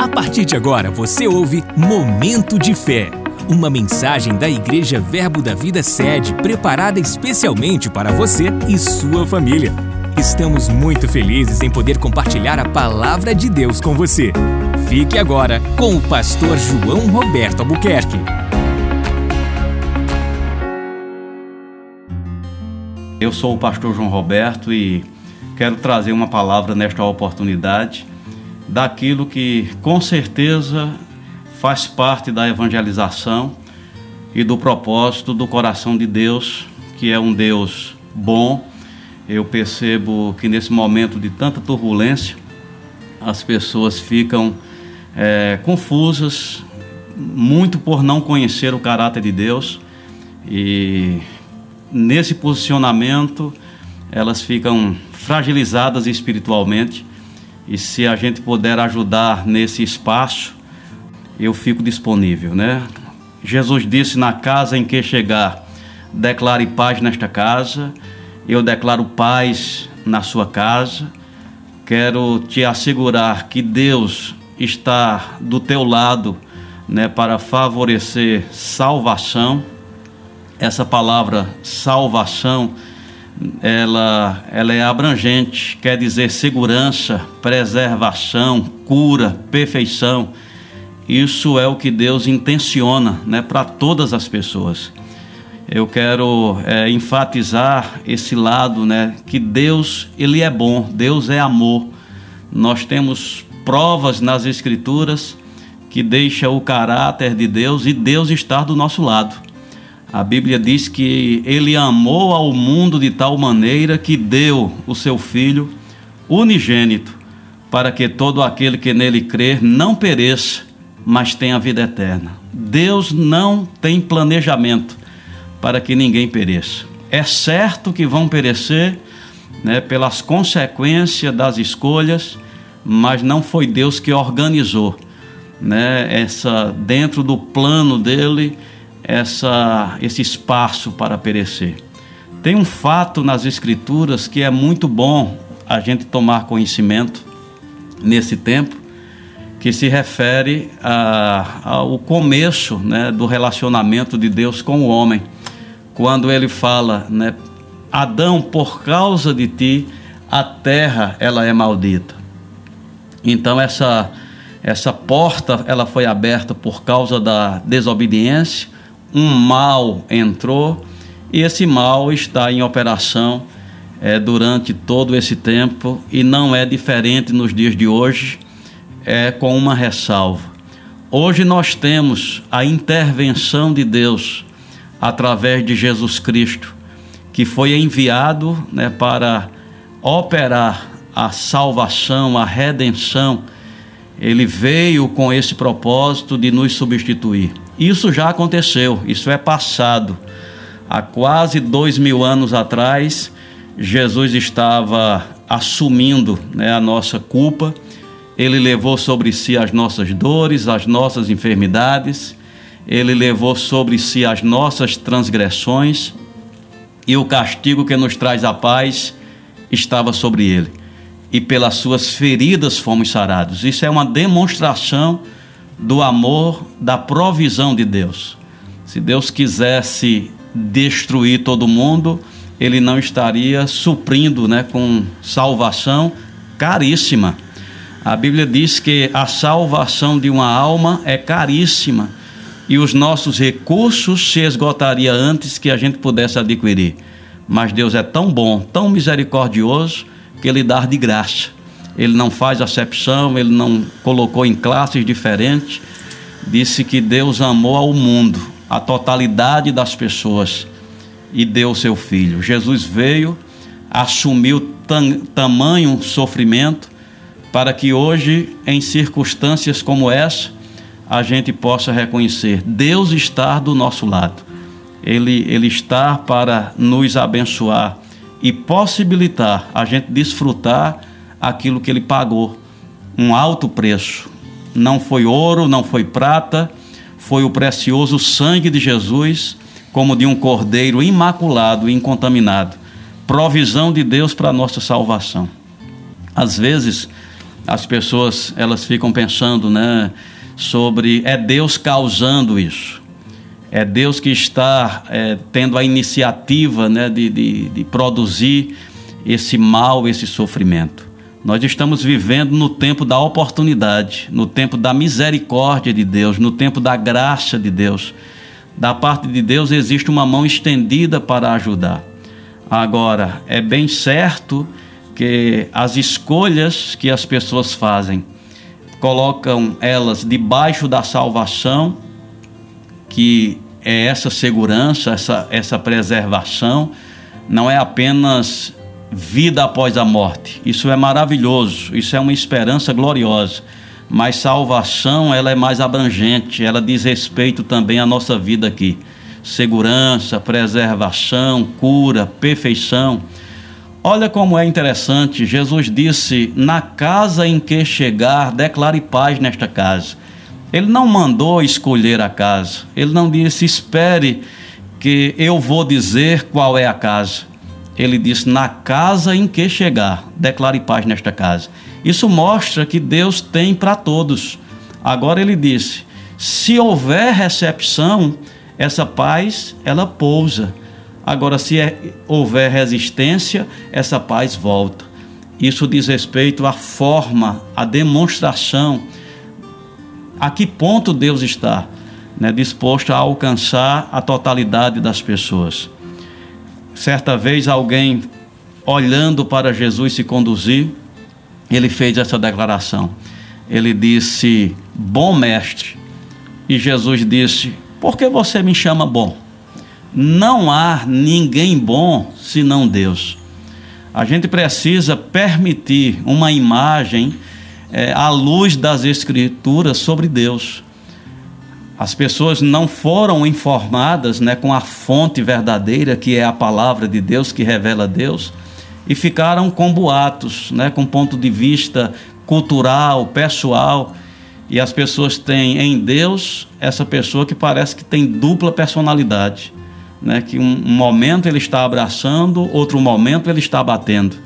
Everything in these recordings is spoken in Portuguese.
A partir de agora você ouve Momento de Fé, uma mensagem da Igreja Verbo da Vida Sede preparada especialmente para você e sua família. Estamos muito felizes em poder compartilhar a palavra de Deus com você. Fique agora com o pastor João Roberto Albuquerque. Eu sou o pastor João Roberto e quero trazer uma palavra nesta oportunidade daquilo que com certeza faz parte da evangelização e do propósito do coração de Deus, que é um Deus bom. Eu percebo que nesse momento de tanta turbulência, as pessoas ficam é, confusas, muito por não conhecer o caráter de Deus, e nesse posicionamento elas ficam fragilizadas espiritualmente e se a gente puder ajudar nesse espaço, eu fico disponível, né? Jesus disse: Na casa em que chegar, declare paz nesta casa. Eu declaro paz na sua casa. Quero te assegurar que Deus está do teu lado, né, para favorecer salvação. Essa palavra salvação ela, ela é abrangente, quer dizer segurança, preservação, cura, perfeição. Isso é o que Deus intenciona né, para todas as pessoas. Eu quero é, enfatizar esse lado, né, que Deus ele é bom, Deus é amor. Nós temos provas nas Escrituras que deixa o caráter de Deus e Deus estar do nosso lado. A Bíblia diz que ele amou ao mundo de tal maneira que deu o seu filho unigênito, para que todo aquele que nele crer não pereça, mas tenha vida eterna. Deus não tem planejamento para que ninguém pereça. É certo que vão perecer né, pelas consequências das escolhas, mas não foi Deus que organizou né, essa dentro do plano dele essa, esse espaço para perecer. Tem um fato nas Escrituras que é muito bom a gente tomar conhecimento nesse tempo, que se refere a, ao começo né, do relacionamento de Deus com o homem, quando ele fala, né, Adão, por causa de ti, a terra ela é maldita. Então essa essa porta ela foi aberta por causa da desobediência um mal entrou e esse mal está em operação é, durante todo esse tempo e não é diferente nos dias de hoje, é com uma ressalva. Hoje nós temos a intervenção de Deus através de Jesus Cristo, que foi enviado né, para operar a salvação, a redenção. Ele veio com esse propósito de nos substituir. Isso já aconteceu, isso é passado. Há quase dois mil anos atrás, Jesus estava assumindo né, a nossa culpa, ele levou sobre si as nossas dores, as nossas enfermidades, ele levou sobre si as nossas transgressões e o castigo que nos traz a paz estava sobre ele. E pelas suas feridas fomos sarados. Isso é uma demonstração do amor, da provisão de Deus. Se Deus quisesse destruir todo mundo, ele não estaria suprindo né, com salvação caríssima. A Bíblia diz que a salvação de uma alma é caríssima e os nossos recursos se esgotaria antes que a gente pudesse adquirir. Mas Deus é tão bom, tão misericordioso, que Ele dá de graça ele não faz acepção, ele não colocou em classes diferentes. Disse que Deus amou ao mundo, a totalidade das pessoas, e deu seu filho. Jesus veio, assumiu tam, tamanho sofrimento, para que hoje, em circunstâncias como essa, a gente possa reconhecer: Deus está do nosso lado. Ele, ele está para nos abençoar e possibilitar a gente desfrutar aquilo que ele pagou, um alto preço. Não foi ouro, não foi prata, foi o precioso sangue de Jesus, como de um cordeiro imaculado e incontaminado. Provisão de Deus para a nossa salvação. Às vezes, as pessoas elas ficam pensando, né, sobre é Deus causando isso. É Deus que está é, tendo a iniciativa né, de, de, de produzir esse mal, esse sofrimento. Nós estamos vivendo no tempo da oportunidade, no tempo da misericórdia de Deus, no tempo da graça de Deus. Da parte de Deus existe uma mão estendida para ajudar. Agora, é bem certo que as escolhas que as pessoas fazem colocam elas debaixo da salvação, que é essa segurança, essa, essa preservação, não é apenas vida após a morte. Isso é maravilhoso, isso é uma esperança gloriosa. Mas salvação, ela é mais abrangente, ela diz respeito também à nossa vida aqui. Segurança, preservação, cura, perfeição. Olha como é interessante, Jesus disse: "Na casa em que chegar, declare paz nesta casa". Ele não mandou escolher a casa. Ele não disse: "Espere que eu vou dizer qual é a casa" ele disse: Na casa em que chegar, declare paz nesta casa. Isso mostra que Deus tem para todos. Agora ele disse: se houver recepção, essa paz ela pousa. Agora, se é, houver resistência, essa paz volta. Isso diz respeito à forma, à demonstração, a que ponto Deus está né, disposto a alcançar a totalidade das pessoas. Certa vez alguém olhando para Jesus se conduzir, ele fez essa declaração. Ele disse: Bom mestre. E Jesus disse: Por que você me chama bom? Não há ninguém bom senão Deus. A gente precisa permitir uma imagem é, à luz das Escrituras sobre Deus as pessoas não foram informadas né, com a fonte verdadeira, que é a palavra de Deus, que revela Deus, e ficaram com boatos, né, com ponto de vista cultural, pessoal. E as pessoas têm em Deus essa pessoa que parece que tem dupla personalidade. Né, que um, momento ele está abraçando, outro momento ele está batendo.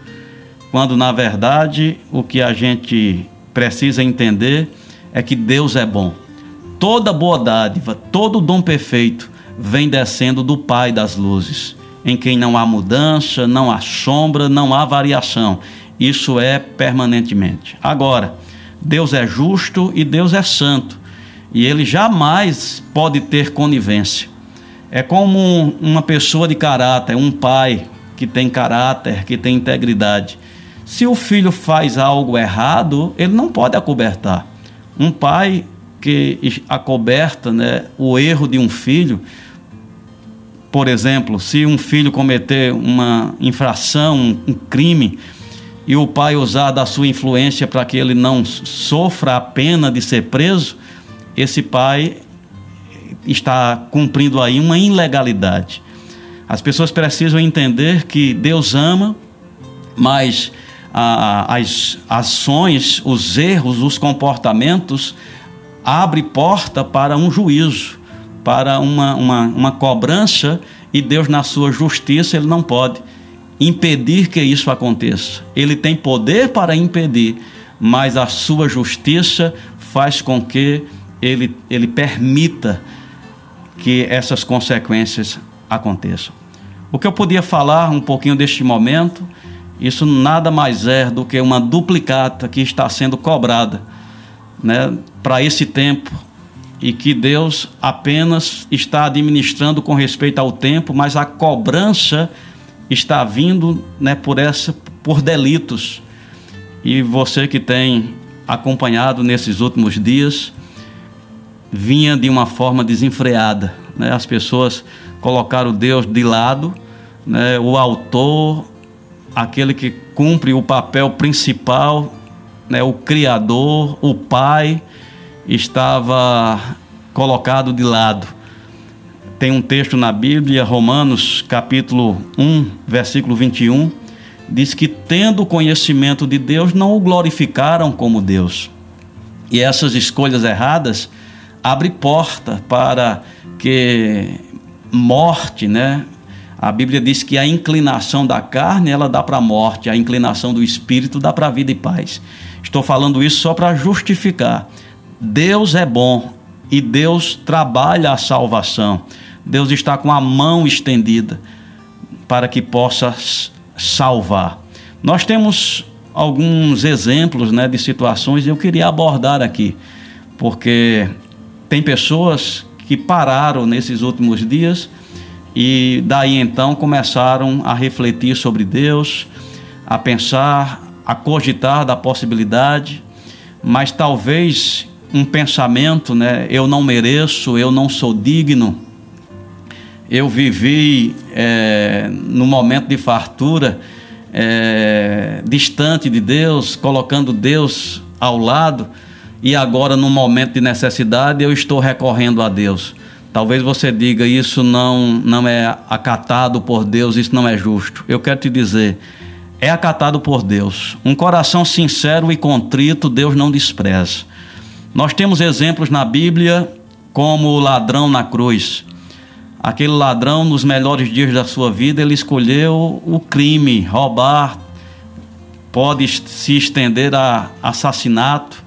Quando na verdade o que a gente precisa entender é que Deus é bom toda boa dádiva, todo dom perfeito vem descendo do Pai das luzes, em quem não há mudança, não há sombra, não há variação. Isso é permanentemente. Agora, Deus é justo e Deus é santo, e ele jamais pode ter conivência. É como uma pessoa de caráter, um pai que tem caráter, que tem integridade. Se o filho faz algo errado, ele não pode acobertar. Um pai que acoberta né, o erro de um filho. Por exemplo, se um filho cometer uma infração, um crime, e o pai usar da sua influência para que ele não sofra a pena de ser preso, esse pai está cumprindo aí uma ilegalidade. As pessoas precisam entender que Deus ama, mas as ações, os erros, os comportamentos abre porta para um juízo, para uma, uma, uma cobrança, e Deus, na sua justiça, ele não pode impedir que isso aconteça. Ele tem poder para impedir, mas a sua justiça faz com que ele, ele permita que essas consequências aconteçam. O que eu podia falar um pouquinho deste momento, isso nada mais é do que uma duplicata que está sendo cobrada né, para esse tempo e que Deus apenas está administrando com respeito ao tempo, mas a cobrança está vindo né, por essa por delitos. E você que tem acompanhado nesses últimos dias vinha de uma forma desenfreada, né? As pessoas colocaram Deus de lado, né? O autor, aquele que cumpre o papel principal né, o Criador, o Pai, estava colocado de lado. Tem um texto na Bíblia, Romanos capítulo 1, versículo 21, diz que tendo conhecimento de Deus, não o glorificaram como Deus. E essas escolhas erradas abrem porta para que morte, né, a Bíblia diz que a inclinação da carne ela dá para a morte, a inclinação do espírito dá para a vida e paz. Estou falando isso só para justificar. Deus é bom e Deus trabalha a salvação. Deus está com a mão estendida para que possa salvar. Nós temos alguns exemplos né, de situações e eu queria abordar aqui, porque tem pessoas que pararam nesses últimos dias e daí então começaram a refletir sobre Deus, a pensar, a cogitar da possibilidade, mas talvez um pensamento, né? Eu não mereço, eu não sou digno. Eu vivi é, no momento de fartura é, distante de Deus, colocando Deus ao lado, e agora, no momento de necessidade, eu estou recorrendo a Deus. Talvez você diga isso não, não é acatado por Deus, isso não é justo. Eu quero te dizer, é acatado por Deus. Um coração sincero e contrito, Deus não despreza. Nós temos exemplos na Bíblia como o ladrão na cruz. Aquele ladrão, nos melhores dias da sua vida, ele escolheu o crime, roubar, pode se estender a assassinato,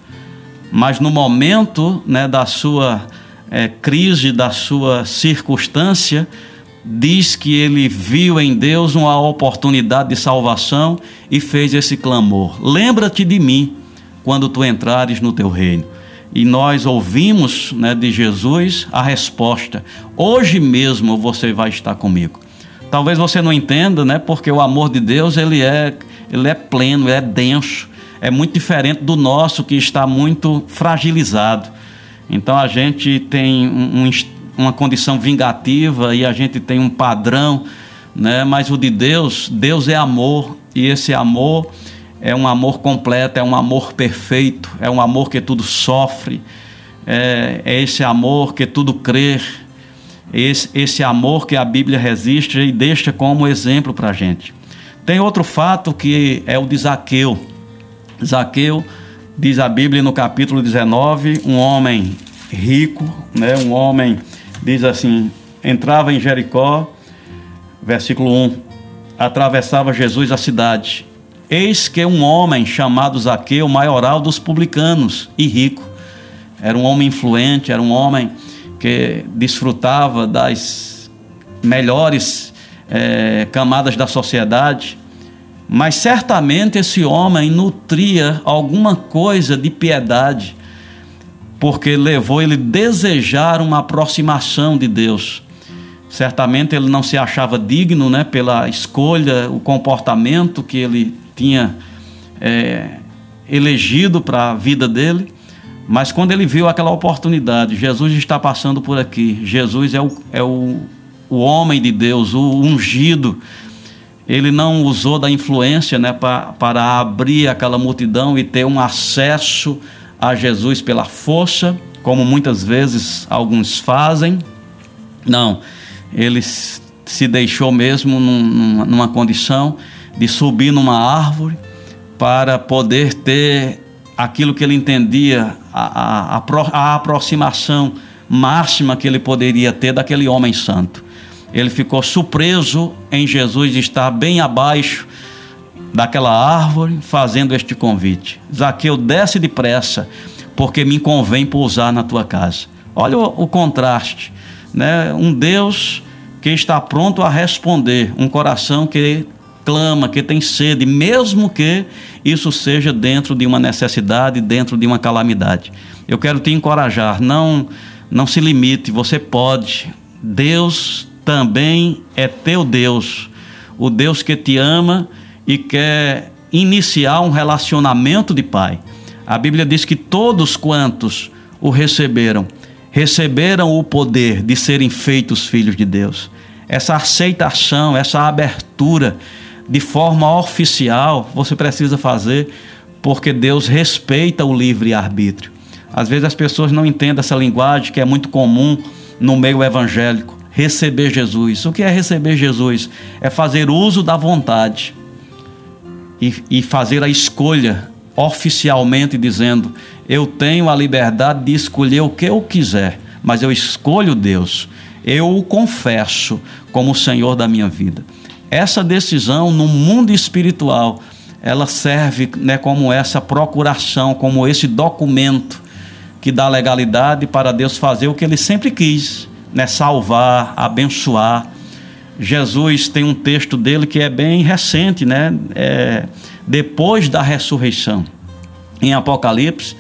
mas no momento né, da sua é, crise, da sua circunstância, diz que ele viu em Deus uma oportunidade de salvação e fez esse clamor: Lembra-te de mim quando tu entrares no teu reino e nós ouvimos né, de Jesus a resposta: hoje mesmo você vai estar comigo. Talvez você não entenda, né, porque o amor de Deus ele é, ele é pleno, é denso, é muito diferente do nosso que está muito fragilizado. Então a gente tem um, uma condição vingativa e a gente tem um padrão, né, mas o de Deus, Deus é amor e esse amor é um amor completo, é um amor perfeito, é um amor que tudo sofre, é, é esse amor que tudo crê, esse, esse amor que a Bíblia resiste e deixa como exemplo para a gente. Tem outro fato que é o de Zaqueu. Zaqueu, diz a Bíblia no capítulo 19, um homem rico, né, um homem, diz assim, entrava em Jericó, versículo 1, atravessava Jesus a cidade. Eis que um homem chamado Zaqueu, maioral dos publicanos e rico, era um homem influente, era um homem que desfrutava das melhores é, camadas da sociedade, mas certamente esse homem nutria alguma coisa de piedade, porque levou ele a desejar uma aproximação de Deus. Certamente ele não se achava digno, né, pela escolha, o comportamento que ele tinha é, elegido para a vida dele, mas quando ele viu aquela oportunidade, Jesus está passando por aqui, Jesus é o, é o, o homem de Deus, o ungido, ele não usou da influência né, para, para abrir aquela multidão e ter um acesso a Jesus pela força, como muitas vezes alguns fazem. Não, ele se deixou mesmo num, numa condição de subir numa árvore para poder ter aquilo que ele entendia, a, a, a, aproximação máxima que ele poderia ter daquele homem santo. Ele ficou surpreso em Jesus estar bem abaixo daquela árvore fazendo este convite. Zaqueu, desce depressa, porque me convém pousar na tua casa. Olha o, o contraste, né? Um Deus que está pronto a responder, um coração que clama, que tem sede, mesmo que isso seja dentro de uma necessidade, dentro de uma calamidade. Eu quero te encorajar, não não se limite, você pode. Deus também é teu Deus, o Deus que te ama e quer iniciar um relacionamento de pai. A Bíblia diz que todos quantos o receberam, receberam o poder de serem feitos filhos de Deus. Essa aceitação, essa abertura de forma oficial, você precisa fazer porque Deus respeita o livre-arbítrio. Às vezes as pessoas não entendem essa linguagem que é muito comum no meio evangélico. Receber Jesus. O que é receber Jesus? É fazer uso da vontade e, e fazer a escolha oficialmente, dizendo: Eu tenho a liberdade de escolher o que eu quiser, mas eu escolho Deus. Eu o confesso como o Senhor da minha vida. Essa decisão no mundo espiritual ela serve né, como essa procuração, como esse documento que dá legalidade para Deus fazer o que ele sempre quis, né, salvar, abençoar. Jesus tem um texto dele que é bem recente, né? É, depois da ressurreição. Em Apocalipse,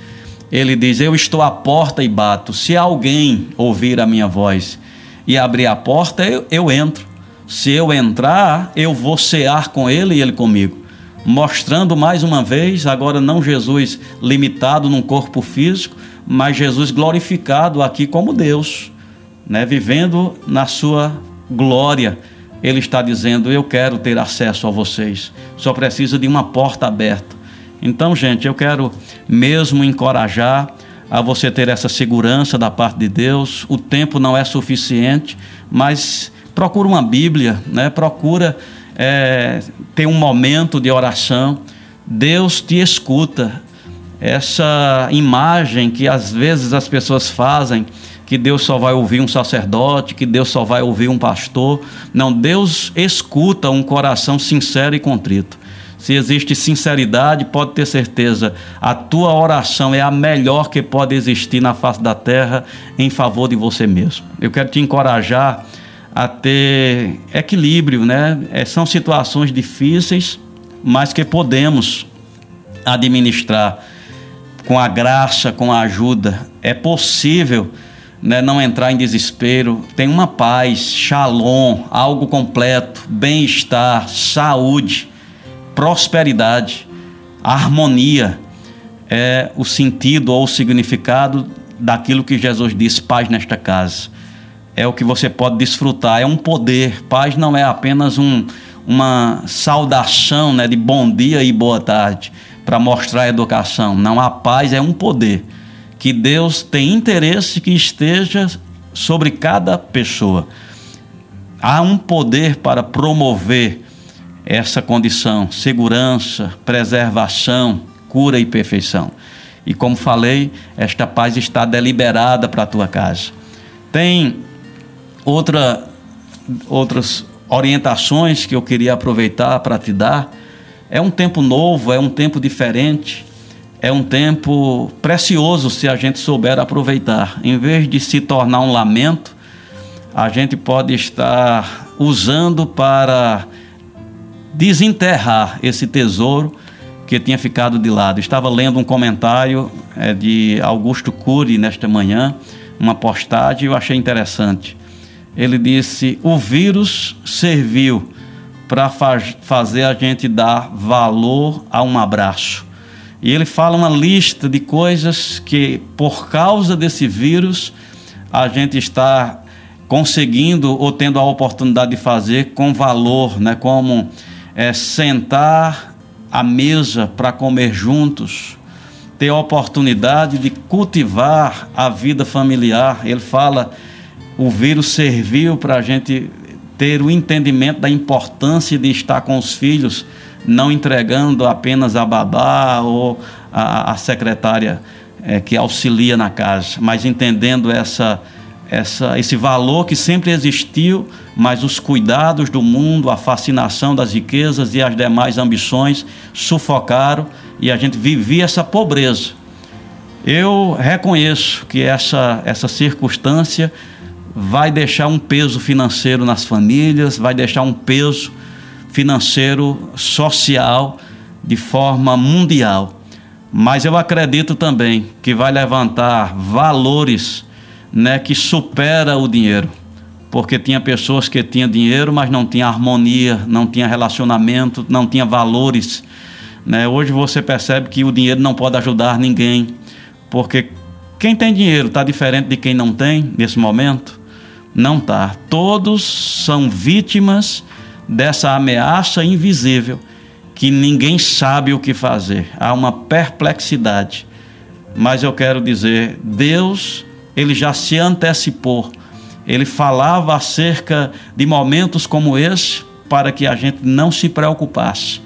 ele diz: Eu estou à porta e bato. Se alguém ouvir a minha voz e abrir a porta, eu, eu entro. Se eu entrar, eu vou cear com ele e ele comigo mostrando mais uma vez, agora não Jesus limitado num corpo físico, mas Jesus glorificado aqui como Deus, né? vivendo na sua glória. Ele está dizendo: Eu quero ter acesso a vocês, só precisa de uma porta aberta. Então, gente, eu quero mesmo encorajar a você ter essa segurança da parte de Deus. O tempo não é suficiente, mas procura uma Bíblia, né? procura é, ter um momento de oração, Deus te escuta. Essa imagem que às vezes as pessoas fazem, que Deus só vai ouvir um sacerdote, que Deus só vai ouvir um pastor. Não, Deus escuta um coração sincero e contrito. Se existe sinceridade, pode ter certeza, a tua oração é a melhor que pode existir na face da terra em favor de você mesmo. Eu quero te encorajar a ter equilíbrio, né? É, são situações difíceis, mas que podemos administrar com a graça, com a ajuda. É possível né, não entrar em desespero. Tem uma paz, shalom, algo completo, bem-estar, saúde, prosperidade, harmonia. É o sentido ou o significado daquilo que Jesus disse: paz nesta casa é o que você pode desfrutar, é um poder. Paz não é apenas um, uma saudação né, de bom dia e boa tarde para mostrar a educação. Não, a paz é um poder que Deus tem interesse que esteja sobre cada pessoa. Há um poder para promover essa condição, segurança, preservação, cura e perfeição. E como falei, esta paz está deliberada para a tua casa. Tem Outra, outras orientações que eu queria aproveitar para te dar é um tempo novo, é um tempo diferente, é um tempo precioso se a gente souber aproveitar. Em vez de se tornar um lamento, a gente pode estar usando para desenterrar esse tesouro que tinha ficado de lado. Estava lendo um comentário é, de Augusto Cury nesta manhã, uma postagem, eu achei interessante ele disse: o vírus serviu para faz, fazer a gente dar valor a um abraço. E ele fala uma lista de coisas que, por causa desse vírus, a gente está conseguindo ou tendo a oportunidade de fazer com valor, né? como é, sentar à mesa para comer juntos, ter a oportunidade de cultivar a vida familiar. Ele fala o vírus serviu para a gente ter o entendimento da importância de estar com os filhos, não entregando apenas a babá ou a, a secretária é, que auxilia na casa, mas entendendo essa, essa, esse valor que sempre existiu, mas os cuidados do mundo, a fascinação das riquezas e as demais ambições sufocaram e a gente vivia essa pobreza. Eu reconheço que essa, essa circunstância vai deixar um peso financeiro nas famílias, vai deixar um peso financeiro social de forma mundial. Mas eu acredito também que vai levantar valores né, que supera o dinheiro. Porque tinha pessoas que tinham dinheiro, mas não tinha harmonia, não tinha relacionamento, não tinha valores. Né? Hoje você percebe que o dinheiro não pode ajudar ninguém, porque quem tem dinheiro está diferente de quem não tem nesse momento. Não está. Todos são vítimas dessa ameaça invisível que ninguém sabe o que fazer. Há uma perplexidade. Mas eu quero dizer, Deus, ele já se antecipou. Ele falava acerca de momentos como esse para que a gente não se preocupasse,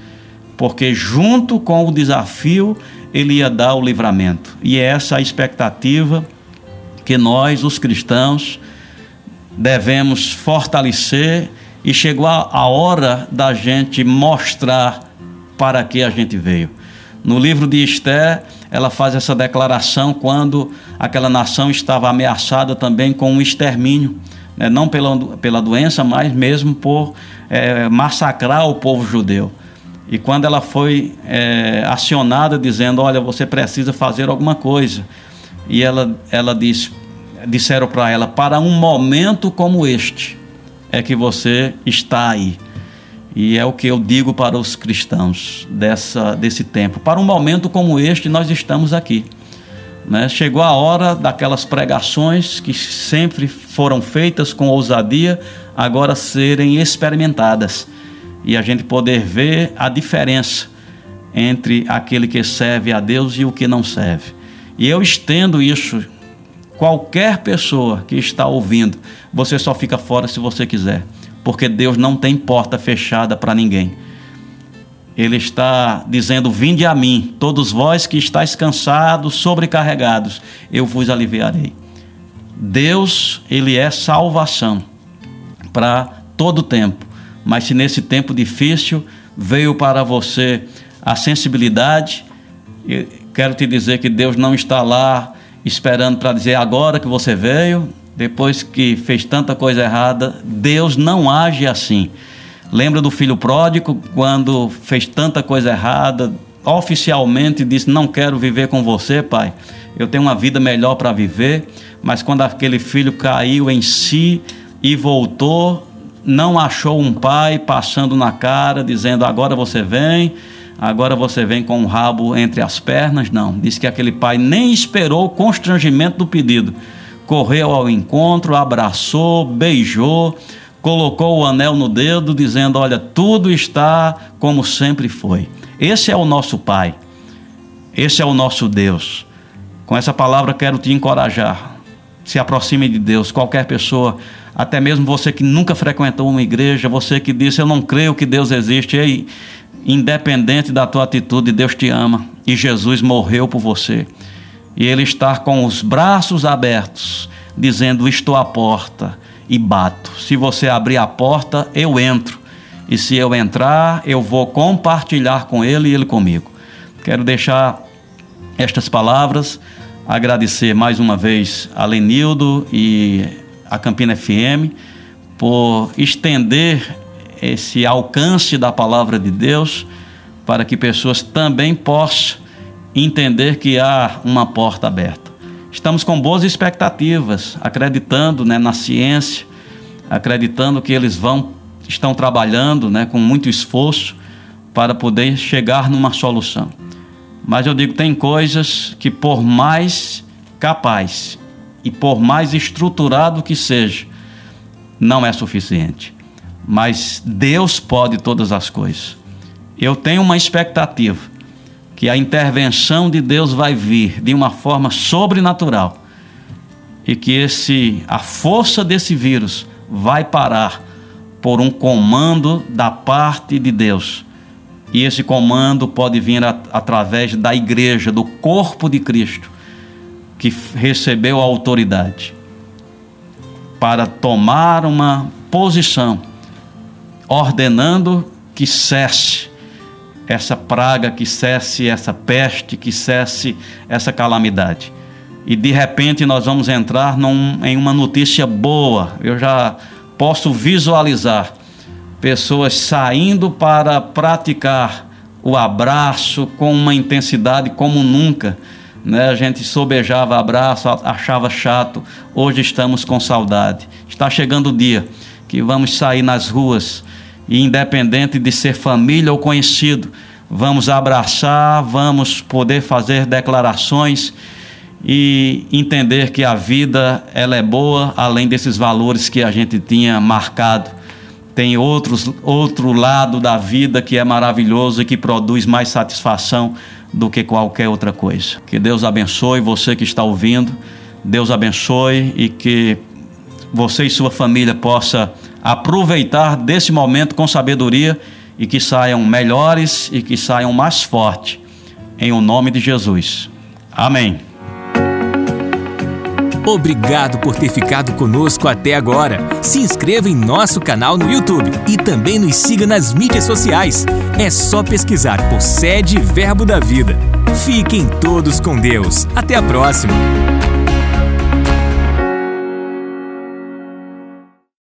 porque junto com o desafio ele ia dar o livramento. E é essa a expectativa que nós, os cristãos, devemos fortalecer e chegou a, hora da gente mostrar para que a gente veio. No livro de Esté, ela faz essa declaração quando aquela nação estava ameaçada também com um extermínio, né? não pela, pela doença, mas mesmo por é, massacrar o povo judeu. E quando ela foi é, acionada dizendo, olha, você precisa fazer alguma coisa, e ela, ela disse, disseram para ela, para um momento como este é que você está aí. E é o que eu digo para os cristãos dessa, desse tempo. Para um momento como este, nós estamos aqui. Né? Chegou a hora daquelas pregações que sempre foram feitas com ousadia, agora serem experimentadas. E a gente poder ver a diferença entre aquele que serve a Deus e o que não serve. E eu estendo isso. Qualquer pessoa que está ouvindo, você só fica fora se você quiser porque Deus não tem porta fechada para ninguém. Ele está dizendo: Vinde a mim, todos vós que estáis cansados, sobrecarregados, eu vos aliviarei. Deus, ele é salvação para todo tempo. Mas se nesse tempo difícil veio para você a sensibilidade, quero te dizer que Deus não está lá esperando para dizer agora que você veio, depois que fez tanta coisa errada, Deus não age assim. Lembra do filho pródigo, quando fez tanta coisa errada, oficialmente disse: Não quero viver com você, pai. Eu tenho uma vida melhor para viver. Mas quando aquele filho caiu em si e voltou, não achou um pai passando na cara, dizendo: Agora você vem, agora você vem com o rabo entre as pernas. Não. Disse que aquele pai nem esperou o constrangimento do pedido correu ao encontro, abraçou, beijou, colocou o anel no dedo, dizendo: Olha, tudo está como sempre foi. Esse é o nosso Pai, esse é o nosso Deus. Com essa palavra quero te encorajar. Se aproxime de Deus, qualquer pessoa, até mesmo você que nunca frequentou uma igreja, você que disse: Eu não creio que Deus existe. Ei, independente da tua atitude, Deus te ama e Jesus morreu por você e ele está com os braços abertos, dizendo: Estou à porta e bato. Se você abrir a porta, eu entro. E se eu entrar, eu vou compartilhar com ele e ele comigo. Quero deixar estas palavras, agradecer mais uma vez a Lenildo e a Campina FM por estender esse alcance da palavra de Deus para que pessoas também possam entender que há uma porta aberta. Estamos com boas expectativas, acreditando né, na ciência, acreditando que eles vão estão trabalhando né, com muito esforço para poder chegar numa solução. Mas eu digo, tem coisas que por mais capaz e por mais estruturado que seja, não é suficiente. Mas Deus pode todas as coisas. Eu tenho uma expectativa que a intervenção de Deus vai vir de uma forma sobrenatural e que esse a força desse vírus vai parar por um comando da parte de Deus. E esse comando pode vir através da igreja, do corpo de Cristo, que recebeu a autoridade para tomar uma posição, ordenando que cesse essa praga, que cesse essa peste, que cesse essa calamidade. E de repente nós vamos entrar num, em uma notícia boa. Eu já posso visualizar pessoas saindo para praticar o abraço com uma intensidade como nunca. Né? A gente sobejava abraço, achava chato. Hoje estamos com saudade. Está chegando o dia que vamos sair nas ruas e independente de ser família ou conhecido, vamos abraçar, vamos poder fazer declarações e entender que a vida ela é boa, além desses valores que a gente tinha marcado. Tem outros, outro lado da vida que é maravilhoso e que produz mais satisfação do que qualquer outra coisa. Que Deus abençoe você que está ouvindo. Deus abençoe e que você e sua família possa aproveitar desse momento com sabedoria e que saiam melhores e que saiam mais fortes. Em o nome de Jesus. Amém. Obrigado por ter ficado conosco até agora. Se inscreva em nosso canal no YouTube e também nos siga nas mídias sociais. É só pesquisar por Sede Verbo da Vida. Fiquem todos com Deus. Até a próxima!